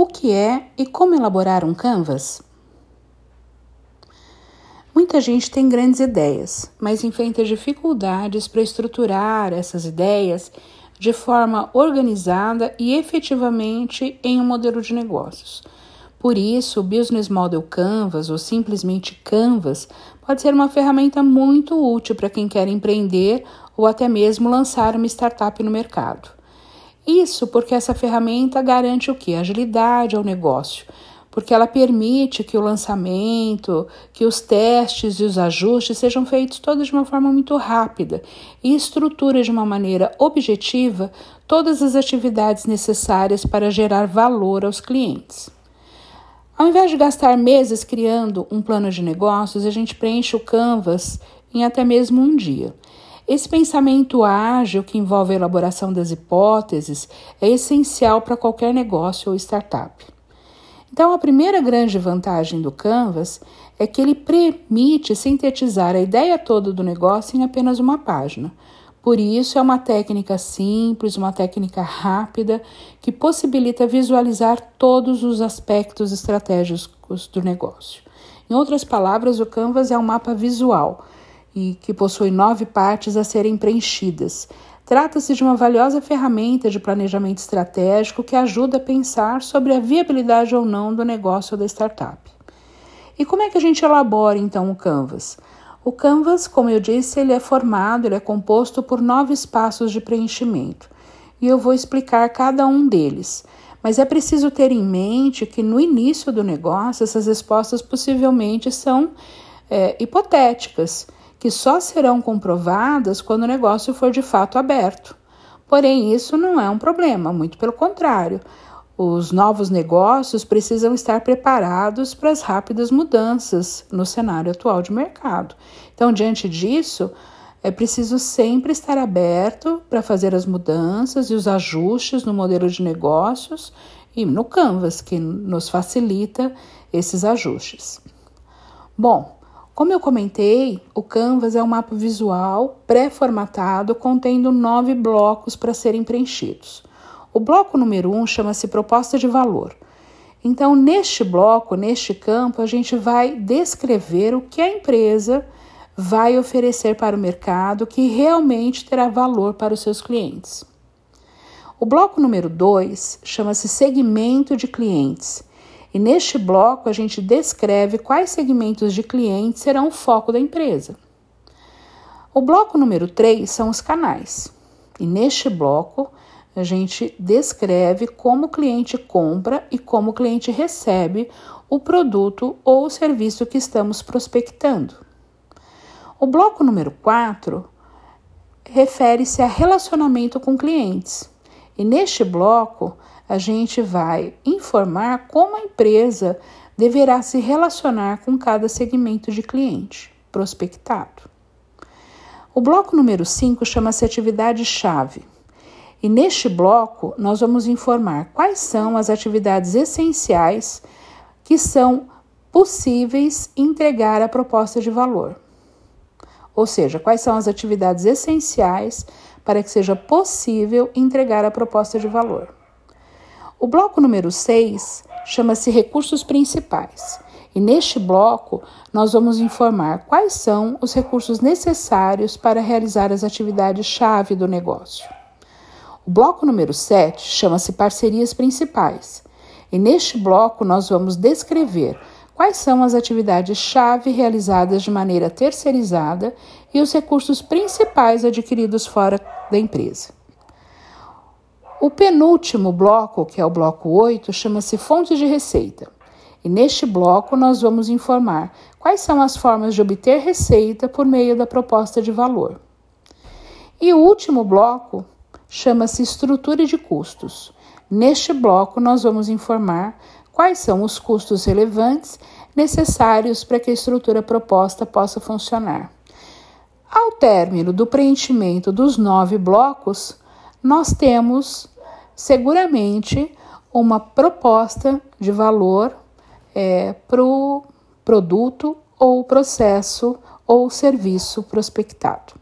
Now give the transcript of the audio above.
O que é e como elaborar um Canvas? Muita gente tem grandes ideias, mas enfrenta dificuldades para estruturar essas ideias de forma organizada e efetivamente em um modelo de negócios. Por isso, o Business Model Canvas, ou simplesmente Canvas, pode ser uma ferramenta muito útil para quem quer empreender ou até mesmo lançar uma startup no mercado. Isso porque essa ferramenta garante o que? Agilidade ao negócio, porque ela permite que o lançamento, que os testes e os ajustes sejam feitos todos de uma forma muito rápida e estrutura de uma maneira objetiva todas as atividades necessárias para gerar valor aos clientes. Ao invés de gastar meses criando um plano de negócios, a gente preenche o Canvas em até mesmo um dia. Esse pensamento ágil que envolve a elaboração das hipóteses é essencial para qualquer negócio ou startup. Então, a primeira grande vantagem do Canvas é que ele permite sintetizar a ideia toda do negócio em apenas uma página. Por isso, é uma técnica simples, uma técnica rápida que possibilita visualizar todos os aspectos estratégicos do negócio. Em outras palavras, o Canvas é um mapa visual e que possui nove partes a serem preenchidas. Trata-se de uma valiosa ferramenta de planejamento estratégico que ajuda a pensar sobre a viabilidade ou não do negócio ou da startup. E como é que a gente elabora então o Canvas? O Canvas, como eu disse, ele é formado, ele é composto por nove espaços de preenchimento. E eu vou explicar cada um deles. Mas é preciso ter em mente que no início do negócio essas respostas possivelmente são é, hipotéticas que só serão comprovadas quando o negócio for de fato aberto. Porém, isso não é um problema, muito pelo contrário. Os novos negócios precisam estar preparados para as rápidas mudanças no cenário atual de mercado. Então, diante disso, é preciso sempre estar aberto para fazer as mudanças e os ajustes no modelo de negócios e no Canvas, que nos facilita esses ajustes. Bom, como eu comentei, o Canvas é um mapa visual pré-formatado contendo nove blocos para serem preenchidos. O bloco número um chama-se proposta de valor. Então, neste bloco, neste campo, a gente vai descrever o que a empresa vai oferecer para o mercado que realmente terá valor para os seus clientes. O bloco número 2 chama-se segmento de clientes e neste bloco a gente descreve quais segmentos de clientes serão o foco da empresa. O bloco número 3 são os canais. E neste bloco a gente descreve como o cliente compra e como o cliente recebe o produto ou o serviço que estamos prospectando. O bloco número 4 refere-se a relacionamento com clientes. E neste bloco a gente vai informar como a empresa deverá se relacionar com cada segmento de cliente prospectado. O bloco número 5 chama-se atividade-chave. E neste bloco, nós vamos informar quais são as atividades essenciais que são possíveis entregar a proposta de valor. Ou seja, quais são as atividades essenciais para que seja possível entregar a proposta de valor. O bloco número 6 chama-se Recursos Principais. E neste bloco, nós vamos informar quais são os recursos necessários para realizar as atividades-chave do negócio. O bloco número 7 chama-se Parcerias Principais. E neste bloco, nós vamos descrever quais são as atividades-chave realizadas de maneira terceirizada e os recursos principais adquiridos fora da empresa. O penúltimo bloco, que é o bloco 8, chama-se Fontes de Receita. E neste bloco nós vamos informar quais são as formas de obter receita por meio da proposta de valor. E o último bloco chama-se Estrutura de Custos. Neste bloco nós vamos informar quais são os custos relevantes necessários para que a estrutura proposta possa funcionar. Ao término do preenchimento dos nove blocos, nós temos seguramente uma proposta de valor é, para o produto ou processo ou serviço prospectado.